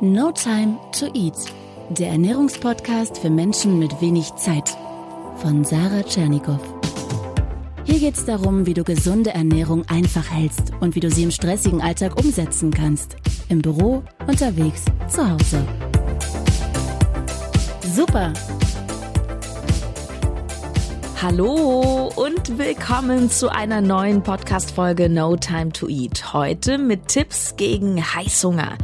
No Time to Eat, der Ernährungspodcast für Menschen mit wenig Zeit von Sarah Tschernikow. Hier geht es darum, wie du gesunde Ernährung einfach hältst und wie du sie im stressigen Alltag umsetzen kannst. Im Büro, unterwegs, zu Hause. Super! Hallo und willkommen zu einer neuen Podcast-Folge No Time to Eat. Heute mit Tipps gegen Heißhunger.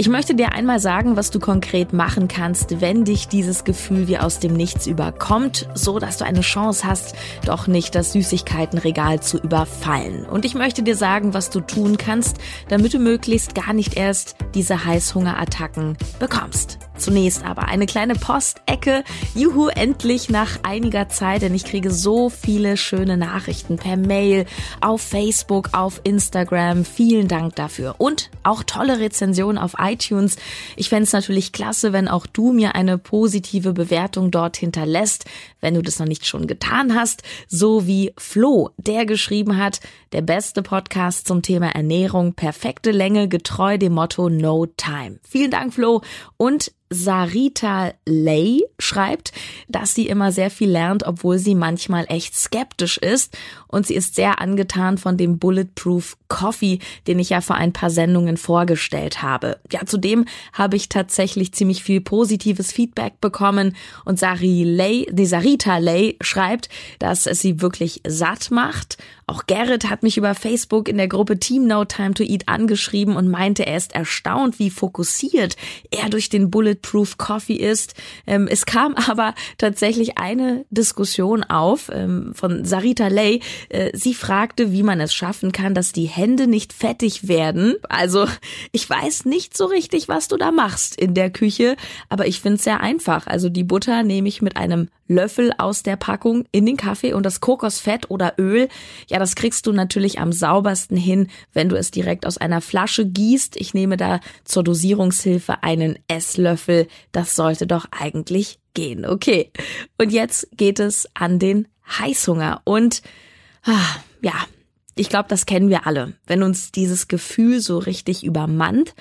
Ich möchte dir einmal sagen, was du konkret machen kannst, wenn dich dieses Gefühl wie aus dem Nichts überkommt, so dass du eine Chance hast, doch nicht das Süßigkeitenregal zu überfallen. Und ich möchte dir sagen, was du tun kannst, damit du möglichst gar nicht erst diese Heißhungerattacken bekommst. Zunächst aber eine kleine Postecke. Juhu, endlich nach einiger Zeit, denn ich kriege so viele schöne Nachrichten per Mail, auf Facebook, auf Instagram. Vielen Dank dafür. Und auch tolle Rezensionen auf iTunes. Ich fände es natürlich klasse, wenn auch du mir eine positive Bewertung dort hinterlässt, wenn du das noch nicht schon getan hast, so wie Flo, der geschrieben hat, der beste Podcast zum Thema Ernährung, perfekte Länge, getreu dem Motto No Time. Vielen Dank, Flo. Und Sarita Lay schreibt, dass sie immer sehr viel lernt, obwohl sie manchmal echt skeptisch ist. Und sie ist sehr angetan von dem Bulletproof Coffee, den ich ja vor ein paar Sendungen vorgestellt habe. Ja, zudem habe ich tatsächlich ziemlich viel positives Feedback bekommen. Und Sari Lay, die Sarita Lay schreibt, dass es sie wirklich satt macht auch Gerrit hat mich über Facebook in der Gruppe Team No Time to Eat angeschrieben und meinte, er ist erstaunt, wie fokussiert er durch den Bulletproof Coffee ist. Ähm, es kam aber tatsächlich eine Diskussion auf ähm, von Sarita Lay. Äh, sie fragte, wie man es schaffen kann, dass die Hände nicht fettig werden. Also ich weiß nicht so richtig, was du da machst in der Küche, aber ich finde es sehr einfach. Also die Butter nehme ich mit einem Löffel aus der Packung in den Kaffee und das Kokosfett oder Öl, ja, das kriegst du natürlich am saubersten hin, wenn du es direkt aus einer Flasche gießt. Ich nehme da zur Dosierungshilfe einen Esslöffel. Das sollte doch eigentlich gehen. Okay. Und jetzt geht es an den Heißhunger und ah, ja, ich glaube, das kennen wir alle. Wenn uns dieses Gefühl so richtig übermannt,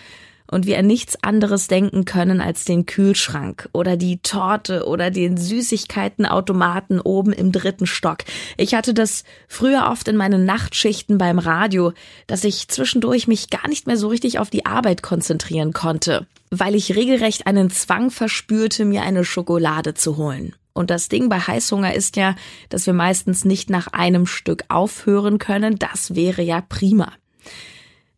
und wir an nichts anderes denken können als den Kühlschrank oder die Torte oder den Süßigkeitenautomaten oben im dritten Stock. Ich hatte das früher oft in meinen Nachtschichten beim Radio, dass ich zwischendurch mich gar nicht mehr so richtig auf die Arbeit konzentrieren konnte, weil ich regelrecht einen Zwang verspürte, mir eine Schokolade zu holen. Und das Ding bei Heißhunger ist ja, dass wir meistens nicht nach einem Stück aufhören können. Das wäre ja prima.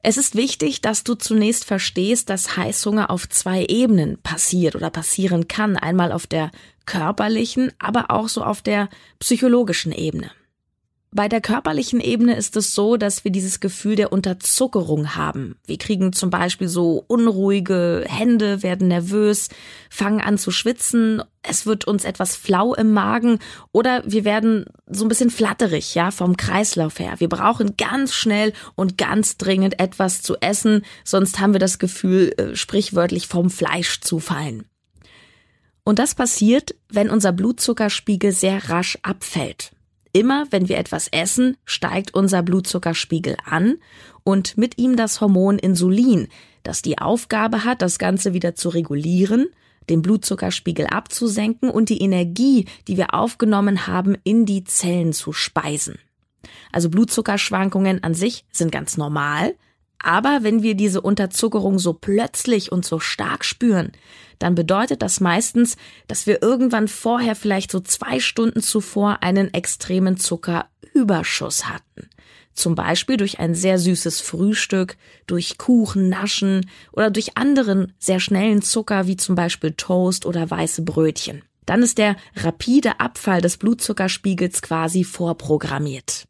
Es ist wichtig, dass du zunächst verstehst, dass Heißhunger auf zwei Ebenen passiert oder passieren kann. Einmal auf der körperlichen, aber auch so auf der psychologischen Ebene. Bei der körperlichen Ebene ist es so, dass wir dieses Gefühl der Unterzuckerung haben. Wir kriegen zum Beispiel so unruhige Hände, werden nervös, fangen an zu schwitzen, es wird uns etwas flau im Magen oder wir werden so ein bisschen flatterig, ja, vom Kreislauf her. Wir brauchen ganz schnell und ganz dringend etwas zu essen, sonst haben wir das Gefühl, äh, sprichwörtlich vom Fleisch zu fallen. Und das passiert, wenn unser Blutzuckerspiegel sehr rasch abfällt. Immer wenn wir etwas essen, steigt unser Blutzuckerspiegel an und mit ihm das Hormon Insulin, das die Aufgabe hat, das Ganze wieder zu regulieren, den Blutzuckerspiegel abzusenken und die Energie, die wir aufgenommen haben, in die Zellen zu speisen. Also Blutzuckerschwankungen an sich sind ganz normal, aber wenn wir diese Unterzuckerung so plötzlich und so stark spüren, dann bedeutet das meistens, dass wir irgendwann vorher vielleicht so zwei Stunden zuvor einen extremen Zuckerüberschuss hatten. Zum Beispiel durch ein sehr süßes Frühstück, durch Kuchen, Naschen oder durch anderen sehr schnellen Zucker wie zum Beispiel Toast oder weiße Brötchen. Dann ist der rapide Abfall des Blutzuckerspiegels quasi vorprogrammiert.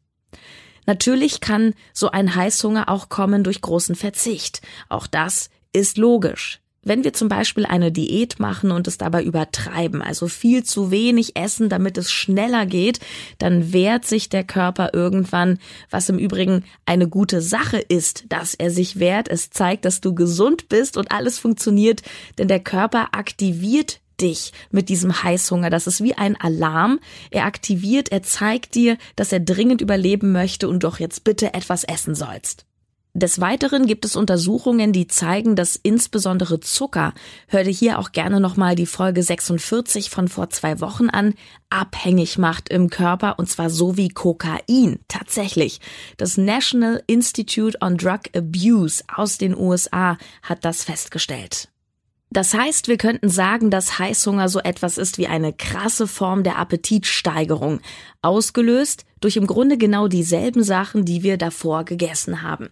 Natürlich kann so ein Heißhunger auch kommen durch großen Verzicht. Auch das ist logisch. Wenn wir zum Beispiel eine Diät machen und es dabei übertreiben, also viel zu wenig essen, damit es schneller geht, dann wehrt sich der Körper irgendwann, was im Übrigen eine gute Sache ist, dass er sich wehrt. Es zeigt, dass du gesund bist und alles funktioniert, denn der Körper aktiviert dich mit diesem Heißhunger. Das ist wie ein Alarm. Er aktiviert, er zeigt dir, dass er dringend überleben möchte und doch jetzt bitte etwas essen sollst. Des Weiteren gibt es Untersuchungen, die zeigen, dass insbesondere Zucker, hör dir hier auch gerne nochmal die Folge 46 von vor zwei Wochen an, abhängig macht im Körper und zwar so wie Kokain. Tatsächlich. Das National Institute on Drug Abuse aus den USA hat das festgestellt. Das heißt, wir könnten sagen, dass Heißhunger so etwas ist wie eine krasse Form der Appetitsteigerung, ausgelöst durch im Grunde genau dieselben Sachen, die wir davor gegessen haben.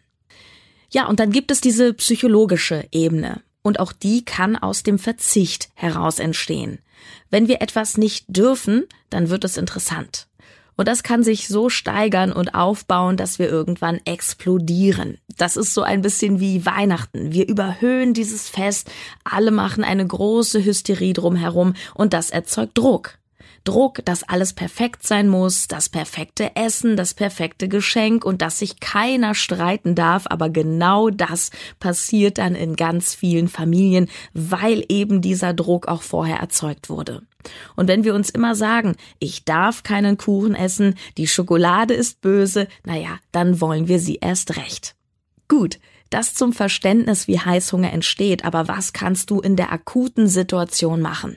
Ja, und dann gibt es diese psychologische Ebene. Und auch die kann aus dem Verzicht heraus entstehen. Wenn wir etwas nicht dürfen, dann wird es interessant. Und das kann sich so steigern und aufbauen, dass wir irgendwann explodieren. Das ist so ein bisschen wie Weihnachten. Wir überhöhen dieses Fest, alle machen eine große Hysterie drumherum und das erzeugt Druck. Druck, dass alles perfekt sein muss, das perfekte Essen, das perfekte Geschenk und dass sich keiner streiten darf, aber genau das passiert dann in ganz vielen Familien, weil eben dieser Druck auch vorher erzeugt wurde. Und wenn wir uns immer sagen, ich darf keinen Kuchen essen, die Schokolade ist böse, naja, dann wollen wir sie erst recht. Gut, das zum Verständnis, wie Heißhunger entsteht, aber was kannst du in der akuten Situation machen?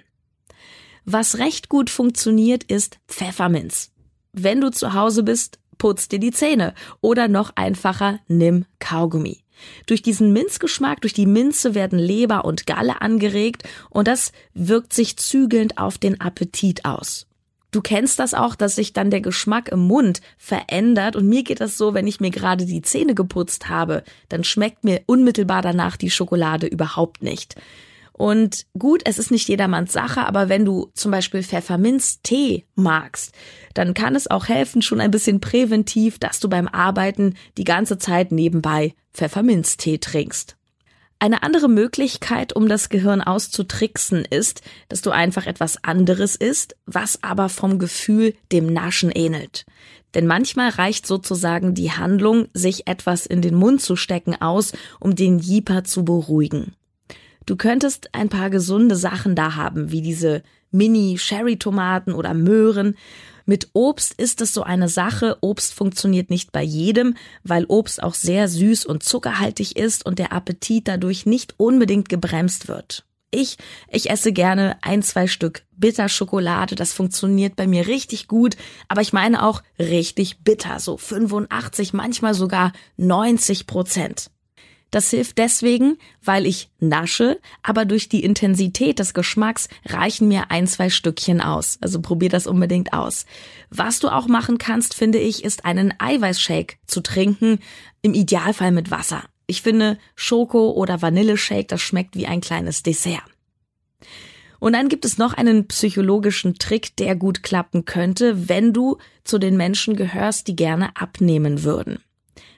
Was recht gut funktioniert, ist Pfefferminz. Wenn du zu Hause bist, putz dir die Zähne oder noch einfacher, nimm Kaugummi. Durch diesen Minzgeschmack, durch die Minze werden Leber und Galle angeregt und das wirkt sich zügelnd auf den Appetit aus. Du kennst das auch, dass sich dann der Geschmack im Mund verändert und mir geht das so, wenn ich mir gerade die Zähne geputzt habe, dann schmeckt mir unmittelbar danach die Schokolade überhaupt nicht. Und gut, es ist nicht jedermanns Sache, aber wenn du zum Beispiel Pfefferminztee magst, dann kann es auch helfen, schon ein bisschen präventiv, dass du beim Arbeiten die ganze Zeit nebenbei Pfefferminztee trinkst. Eine andere Möglichkeit, um das Gehirn auszutricksen, ist, dass du einfach etwas anderes isst, was aber vom Gefühl dem Naschen ähnelt. Denn manchmal reicht sozusagen die Handlung, sich etwas in den Mund zu stecken, aus, um den Jeeper zu beruhigen. Du könntest ein paar gesunde Sachen da haben, wie diese Mini-Sherry-Tomaten oder Möhren. Mit Obst ist es so eine Sache. Obst funktioniert nicht bei jedem, weil Obst auch sehr süß und zuckerhaltig ist und der Appetit dadurch nicht unbedingt gebremst wird. Ich, ich esse gerne ein, zwei Stück Bitterschokolade. Das funktioniert bei mir richtig gut. Aber ich meine auch richtig bitter. So 85, manchmal sogar 90 Prozent. Das hilft deswegen, weil ich nasche, aber durch die Intensität des Geschmacks reichen mir ein, zwei Stückchen aus. Also probier das unbedingt aus. Was du auch machen kannst, finde ich, ist einen Eiweißshake zu trinken, im Idealfall mit Wasser. Ich finde Schoko- oder Vanilleshake, das schmeckt wie ein kleines Dessert. Und dann gibt es noch einen psychologischen Trick, der gut klappen könnte, wenn du zu den Menschen gehörst, die gerne abnehmen würden.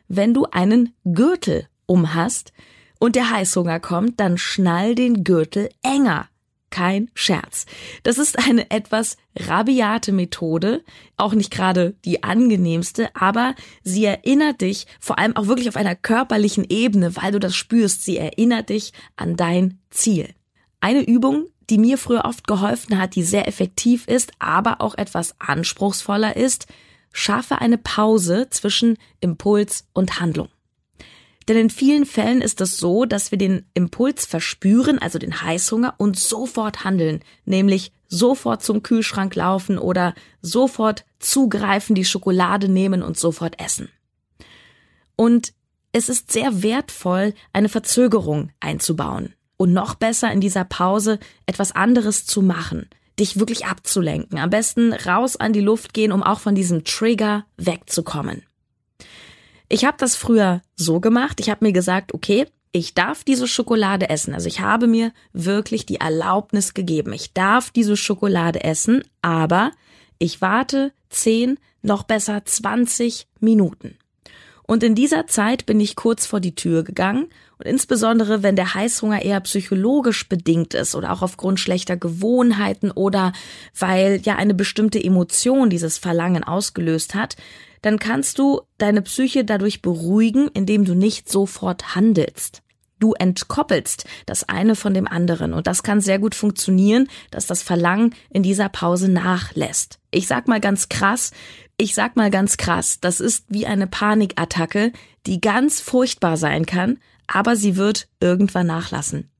Wenn du einen Gürtel umhast und der Heißhunger kommt, dann schnall den Gürtel enger. Kein Scherz. Das ist eine etwas rabiate Methode, auch nicht gerade die angenehmste, aber sie erinnert dich vor allem auch wirklich auf einer körperlichen Ebene, weil du das spürst, sie erinnert dich an dein Ziel. Eine Übung, die mir früher oft geholfen hat, die sehr effektiv ist, aber auch etwas anspruchsvoller ist, schaffe eine Pause zwischen Impuls und Handlung. Denn in vielen Fällen ist es so, dass wir den Impuls verspüren, also den Heißhunger, und sofort handeln, nämlich sofort zum Kühlschrank laufen oder sofort zugreifen, die Schokolade nehmen und sofort essen. Und es ist sehr wertvoll, eine Verzögerung einzubauen und noch besser in dieser Pause etwas anderes zu machen, dich wirklich abzulenken, am besten raus an die Luft gehen, um auch von diesem Trigger wegzukommen. Ich habe das früher so gemacht. Ich habe mir gesagt, okay, ich darf diese Schokolade essen. Also ich habe mir wirklich die Erlaubnis gegeben. Ich darf diese Schokolade essen, aber ich warte 10, noch besser 20 Minuten. Und in dieser Zeit bin ich kurz vor die Tür gegangen und insbesondere wenn der Heißhunger eher psychologisch bedingt ist oder auch aufgrund schlechter Gewohnheiten oder weil ja eine bestimmte Emotion dieses Verlangen ausgelöst hat, dann kannst du deine Psyche dadurch beruhigen, indem du nicht sofort handelst. Du entkoppelst das eine von dem anderen und das kann sehr gut funktionieren, dass das Verlangen in dieser Pause nachlässt. Ich sag mal ganz krass, Ich sag mal ganz krass, das ist wie eine Panikattacke, die ganz furchtbar sein kann, aber sie wird irgendwann nachlassen.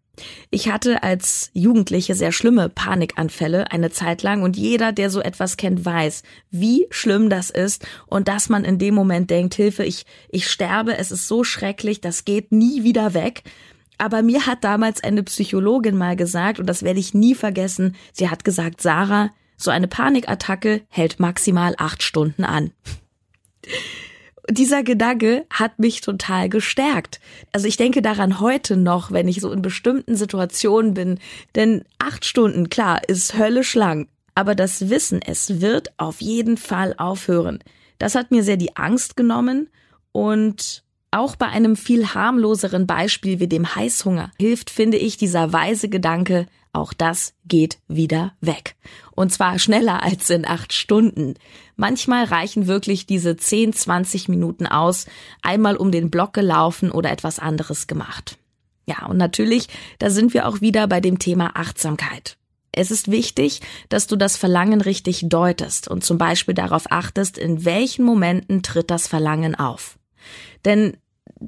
Ich hatte als Jugendliche sehr schlimme Panikanfälle eine Zeit lang und jeder, der so etwas kennt, weiß, wie schlimm das ist und dass man in dem Moment denkt, Hilfe, ich, ich sterbe, es ist so schrecklich, das geht nie wieder weg. Aber mir hat damals eine Psychologin mal gesagt, und das werde ich nie vergessen, sie hat gesagt, Sarah, so eine Panikattacke hält maximal acht Stunden an dieser Gedanke hat mich total gestärkt. Also ich denke daran heute noch, wenn ich so in bestimmten Situationen bin. Denn acht Stunden, klar, ist höllisch lang. Aber das Wissen, es wird auf jeden Fall aufhören. Das hat mir sehr die Angst genommen und auch bei einem viel harmloseren Beispiel wie dem Heißhunger hilft, finde ich, dieser weise Gedanke, auch das geht wieder weg. Und zwar schneller als in acht Stunden. Manchmal reichen wirklich diese 10, 20 Minuten aus, einmal um den Block gelaufen oder etwas anderes gemacht. Ja, und natürlich, da sind wir auch wieder bei dem Thema Achtsamkeit. Es ist wichtig, dass du das Verlangen richtig deutest und zum Beispiel darauf achtest, in welchen Momenten tritt das Verlangen auf. Denn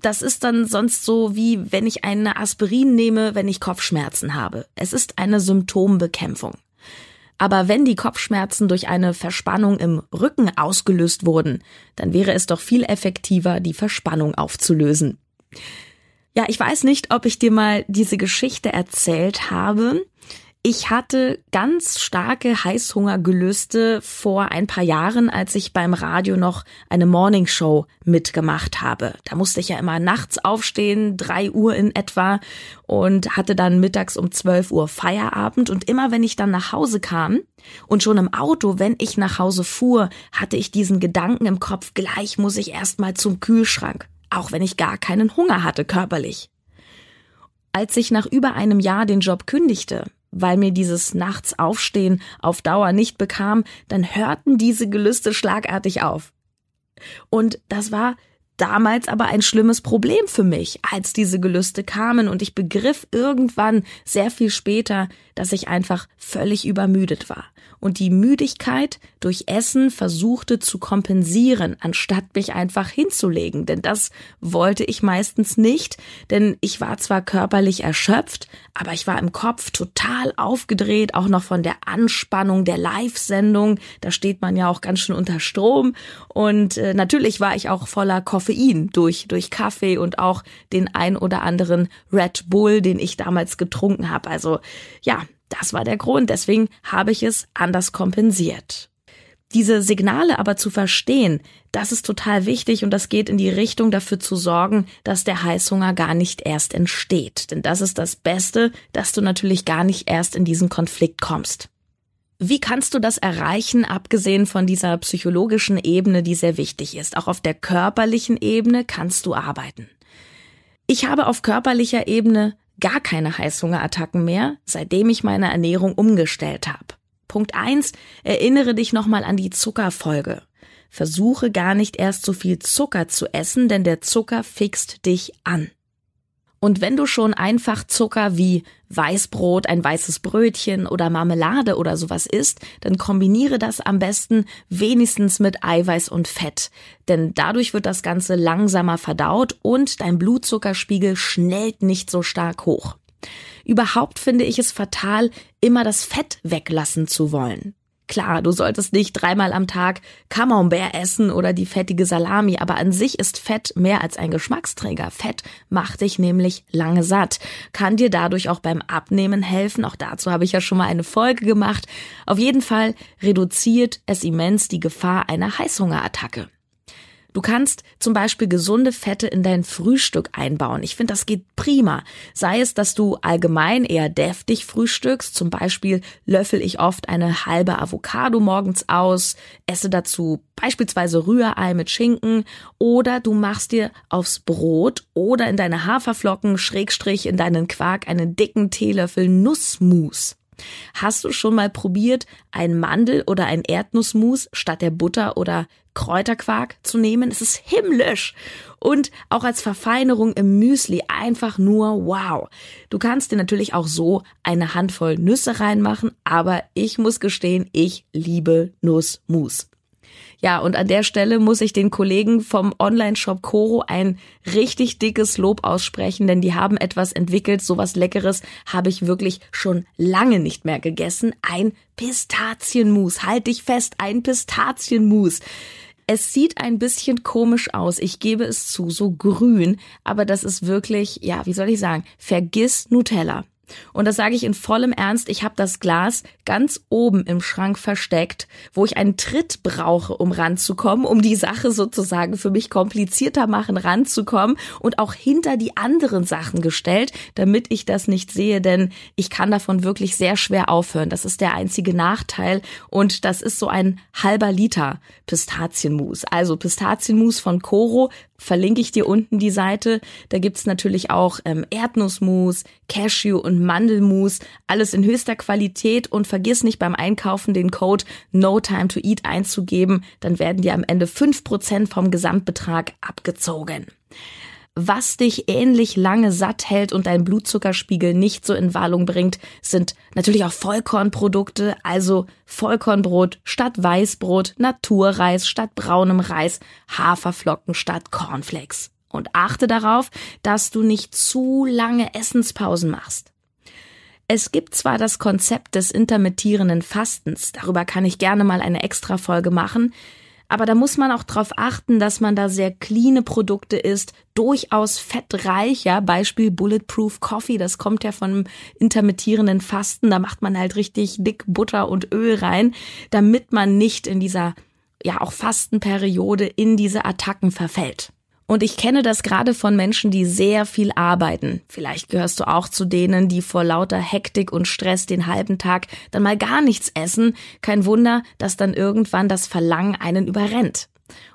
das ist dann sonst so wie wenn ich eine Aspirin nehme, wenn ich Kopfschmerzen habe. Es ist eine Symptombekämpfung. Aber wenn die Kopfschmerzen durch eine Verspannung im Rücken ausgelöst wurden, dann wäre es doch viel effektiver, die Verspannung aufzulösen. Ja, ich weiß nicht, ob ich dir mal diese Geschichte erzählt habe. Ich hatte ganz starke Heißhungergelüste vor ein paar Jahren, als ich beim Radio noch eine Morningshow mitgemacht habe. Da musste ich ja immer nachts aufstehen, drei Uhr in etwa, und hatte dann mittags um zwölf Uhr Feierabend. Und immer wenn ich dann nach Hause kam und schon im Auto, wenn ich nach Hause fuhr, hatte ich diesen Gedanken im Kopf, gleich muss ich erstmal zum Kühlschrank, auch wenn ich gar keinen Hunger hatte körperlich. Als ich nach über einem Jahr den Job kündigte, weil mir dieses Nachts aufstehen auf Dauer nicht bekam, dann hörten diese Gelüste schlagartig auf. Und das war damals aber ein schlimmes Problem für mich, als diese Gelüste kamen und ich begriff irgendwann sehr viel später, dass ich einfach völlig übermüdet war und die Müdigkeit durch Essen versuchte zu kompensieren, anstatt mich einfach hinzulegen. Denn das wollte ich meistens nicht, denn ich war zwar körperlich erschöpft, aber ich war im Kopf total aufgedreht, auch noch von der Anspannung der Live-Sendung. Da steht man ja auch ganz schön unter Strom. Und äh, natürlich war ich auch voller Koffein durch, durch Kaffee und auch den ein oder anderen Red Bull, den ich damals getrunken habe. Also ja, das war der Grund, deswegen habe ich es anders kompensiert. Diese Signale aber zu verstehen, das ist total wichtig und das geht in die Richtung dafür zu sorgen, dass der Heißhunger gar nicht erst entsteht. Denn das ist das Beste, dass du natürlich gar nicht erst in diesen Konflikt kommst. Wie kannst du das erreichen, abgesehen von dieser psychologischen Ebene, die sehr wichtig ist? Auch auf der körperlichen Ebene kannst du arbeiten. Ich habe auf körperlicher Ebene gar keine Heißhungerattacken mehr, seitdem ich meine Ernährung umgestellt habe. Punkt eins: Erinnere dich nochmal an die Zuckerfolge. Versuche gar nicht erst so viel Zucker zu essen, denn der Zucker fixt dich an. Und wenn du schon einfach Zucker wie Weißbrot, ein weißes Brötchen oder Marmelade oder sowas isst, dann kombiniere das am besten wenigstens mit Eiweiß und Fett. Denn dadurch wird das Ganze langsamer verdaut und dein Blutzuckerspiegel schnellt nicht so stark hoch. Überhaupt finde ich es fatal, immer das Fett weglassen zu wollen. Klar, du solltest nicht dreimal am Tag Camembert essen oder die fettige Salami, aber an sich ist Fett mehr als ein Geschmacksträger. Fett macht dich nämlich lange satt, kann dir dadurch auch beim Abnehmen helfen. Auch dazu habe ich ja schon mal eine Folge gemacht. Auf jeden Fall reduziert es immens die Gefahr einer Heißhungerattacke. Du kannst zum Beispiel gesunde Fette in dein Frühstück einbauen. Ich finde, das geht prima. Sei es, dass du allgemein eher deftig frühstückst. Zum Beispiel löffel ich oft eine halbe Avocado morgens aus, esse dazu beispielsweise Rührei mit Schinken oder du machst dir aufs Brot oder in deine Haferflocken, Schrägstrich in deinen Quark einen dicken Teelöffel Nussmus. Hast du schon mal probiert, ein Mandel- oder ein Erdnussmus statt der Butter oder Kräuterquark zu nehmen? Es ist himmlisch. Und auch als Verfeinerung im Müsli einfach nur wow. Du kannst dir natürlich auch so eine Handvoll Nüsse reinmachen, aber ich muss gestehen, ich liebe Nussmus. Ja, und an der Stelle muss ich den Kollegen vom Online-Shop Coro ein richtig dickes Lob aussprechen, denn die haben etwas entwickelt, sowas Leckeres habe ich wirklich schon lange nicht mehr gegessen. Ein Pistazienmus. Halt dich fest, ein Pistazienmus. Es sieht ein bisschen komisch aus, ich gebe es zu, so grün, aber das ist wirklich, ja, wie soll ich sagen, vergiss Nutella. Und das sage ich in vollem Ernst. Ich habe das Glas ganz oben im Schrank versteckt, wo ich einen Tritt brauche, um ranzukommen, um die Sache sozusagen für mich komplizierter machen, ranzukommen und auch hinter die anderen Sachen gestellt, damit ich das nicht sehe, denn ich kann davon wirklich sehr schwer aufhören. Das ist der einzige Nachteil und das ist so ein halber Liter Pistazienmus. Also Pistazienmus von Coro verlinke ich dir unten die Seite. Da gibt's natürlich auch ähm, Erdnussmus, Cashew und Mandelmus, alles in höchster Qualität. Und vergiss nicht beim Einkaufen den Code No Time to Eat einzugeben, dann werden dir am Ende fünf Prozent vom Gesamtbetrag abgezogen was dich ähnlich lange satt hält und deinen Blutzuckerspiegel nicht so in Wallung bringt, sind natürlich auch Vollkornprodukte, also Vollkornbrot statt Weißbrot, Naturreis statt braunem Reis, Haferflocken statt Cornflakes. Und achte darauf, dass du nicht zu lange Essenspausen machst. Es gibt zwar das Konzept des intermittierenden Fastens, darüber kann ich gerne mal eine Extra-Folge machen, aber da muss man auch darauf achten, dass man da sehr cleane Produkte isst, durchaus fettreich, ja, Beispiel Bulletproof Coffee, das kommt ja vom intermittierenden Fasten, da macht man halt richtig dick Butter und Öl rein, damit man nicht in dieser ja auch Fastenperiode in diese Attacken verfällt. Und ich kenne das gerade von Menschen, die sehr viel arbeiten. Vielleicht gehörst du auch zu denen, die vor lauter Hektik und Stress den halben Tag dann mal gar nichts essen. Kein Wunder, dass dann irgendwann das Verlangen einen überrennt.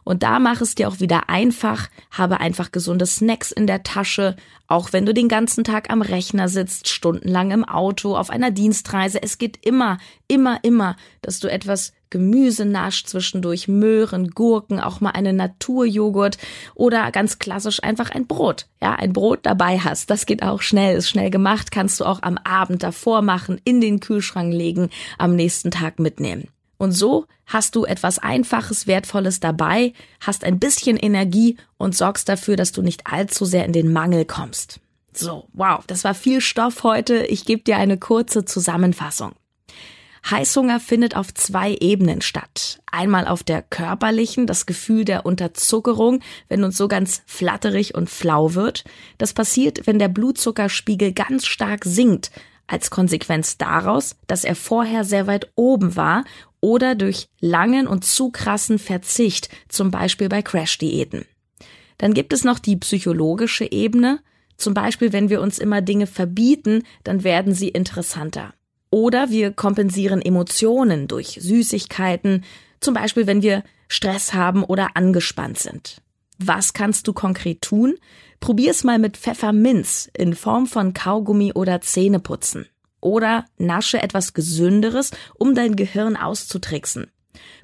Und da mach es dir auch wieder einfach, habe einfach gesunde Snacks in der Tasche, auch wenn du den ganzen Tag am Rechner sitzt, stundenlang im Auto, auf einer Dienstreise. Es geht immer, immer, immer, dass du etwas Gemüse nascht, zwischendurch Möhren, Gurken, auch mal einen Naturjoghurt oder ganz klassisch einfach ein Brot. Ja, ein Brot dabei hast. Das geht auch schnell, ist schnell gemacht, kannst du auch am Abend davor machen, in den Kühlschrank legen, am nächsten Tag mitnehmen. Und so hast du etwas Einfaches, Wertvolles dabei, hast ein bisschen Energie und sorgst dafür, dass du nicht allzu sehr in den Mangel kommst. So, wow, das war viel Stoff heute. Ich gebe dir eine kurze Zusammenfassung. Heißhunger findet auf zwei Ebenen statt. Einmal auf der körperlichen, das Gefühl der Unterzuckerung, wenn uns so ganz flatterig und flau wird. Das passiert, wenn der Blutzuckerspiegel ganz stark sinkt, als Konsequenz daraus, dass er vorher sehr weit oben war oder durch langen und zu krassen Verzicht, zum Beispiel bei Crash-Diäten. Dann gibt es noch die psychologische Ebene, zum Beispiel wenn wir uns immer Dinge verbieten, dann werden sie interessanter. Oder wir kompensieren Emotionen durch Süßigkeiten, zum Beispiel wenn wir Stress haben oder angespannt sind. Was kannst du konkret tun? Probier's mal mit Pfefferminz in Form von Kaugummi oder Zähneputzen. Oder nasche etwas Gesünderes, um dein Gehirn auszutricksen.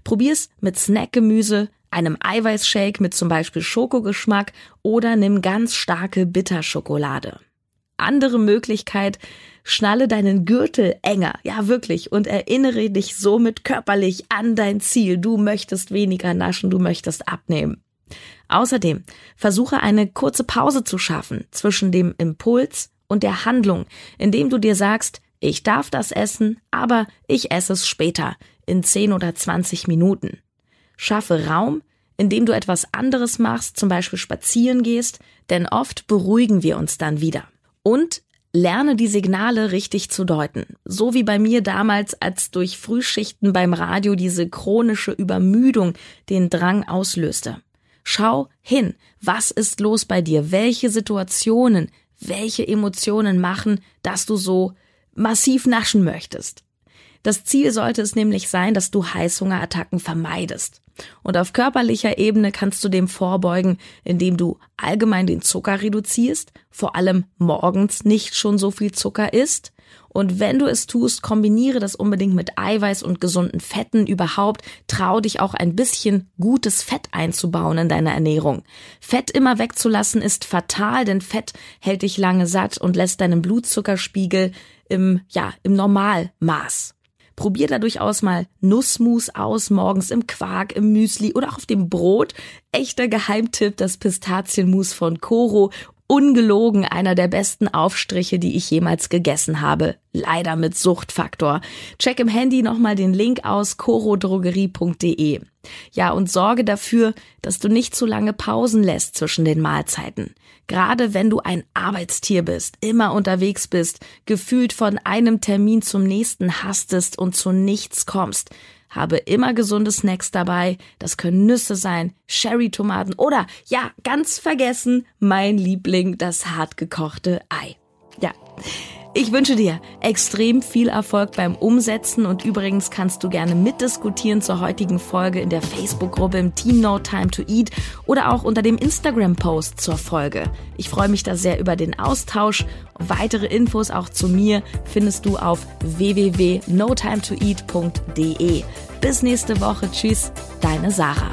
Probier's mit Snackgemüse, einem Eiweißshake mit zum Beispiel Schokogeschmack oder nimm ganz starke Bitterschokolade. Andere Möglichkeit, schnalle deinen Gürtel enger, ja wirklich, und erinnere dich somit körperlich an dein Ziel. Du möchtest weniger naschen, du möchtest abnehmen. Außerdem versuche eine kurze Pause zu schaffen zwischen dem Impuls und der Handlung, indem du dir sagst, ich darf das essen, aber ich esse es später, in 10 oder 20 Minuten. Schaffe Raum, indem du etwas anderes machst, zum Beispiel spazieren gehst, denn oft beruhigen wir uns dann wieder. Und lerne die Signale richtig zu deuten. So wie bei mir damals, als durch Frühschichten beim Radio diese chronische Übermüdung den Drang auslöste. Schau hin, was ist los bei dir? Welche Situationen, welche Emotionen machen, dass du so massiv naschen möchtest. Das Ziel sollte es nämlich sein, dass du Heißhungerattacken vermeidest. Und auf körperlicher Ebene kannst du dem vorbeugen, indem du allgemein den Zucker reduzierst, vor allem morgens nicht schon so viel Zucker isst. Und wenn du es tust, kombiniere das unbedingt mit Eiweiß und gesunden Fetten. Überhaupt trau dich auch ein bisschen gutes Fett einzubauen in deiner Ernährung. Fett immer wegzulassen ist fatal, denn Fett hält dich lange satt und lässt deinen Blutzuckerspiegel im, ja, im Normalmaß. Probier da durchaus mal Nussmus aus, morgens im Quark, im Müsli oder auch auf dem Brot. Echter Geheimtipp, das Pistazienmus von Coro ungelogen einer der besten Aufstriche, die ich jemals gegessen habe. Leider mit Suchtfaktor. Check im Handy nochmal den Link aus corodrogerie.de. Ja, und sorge dafür, dass du nicht zu lange Pausen lässt zwischen den Mahlzeiten. Gerade wenn du ein Arbeitstier bist, immer unterwegs bist, gefühlt von einem Termin zum nächsten hastest und zu nichts kommst, habe immer gesunde Snacks dabei. Das können Nüsse sein, Sherry-Tomaten oder, ja, ganz vergessen, mein Liebling, das hartgekochte Ei. Ja. Ich wünsche dir extrem viel Erfolg beim Umsetzen und übrigens kannst du gerne mitdiskutieren zur heutigen Folge in der Facebook-Gruppe im Team No Time to Eat oder auch unter dem Instagram-Post zur Folge. Ich freue mich da sehr über den Austausch. Weitere Infos auch zu mir findest du auf www.notimetoeat.de. Bis nächste Woche. Tschüss, deine Sarah.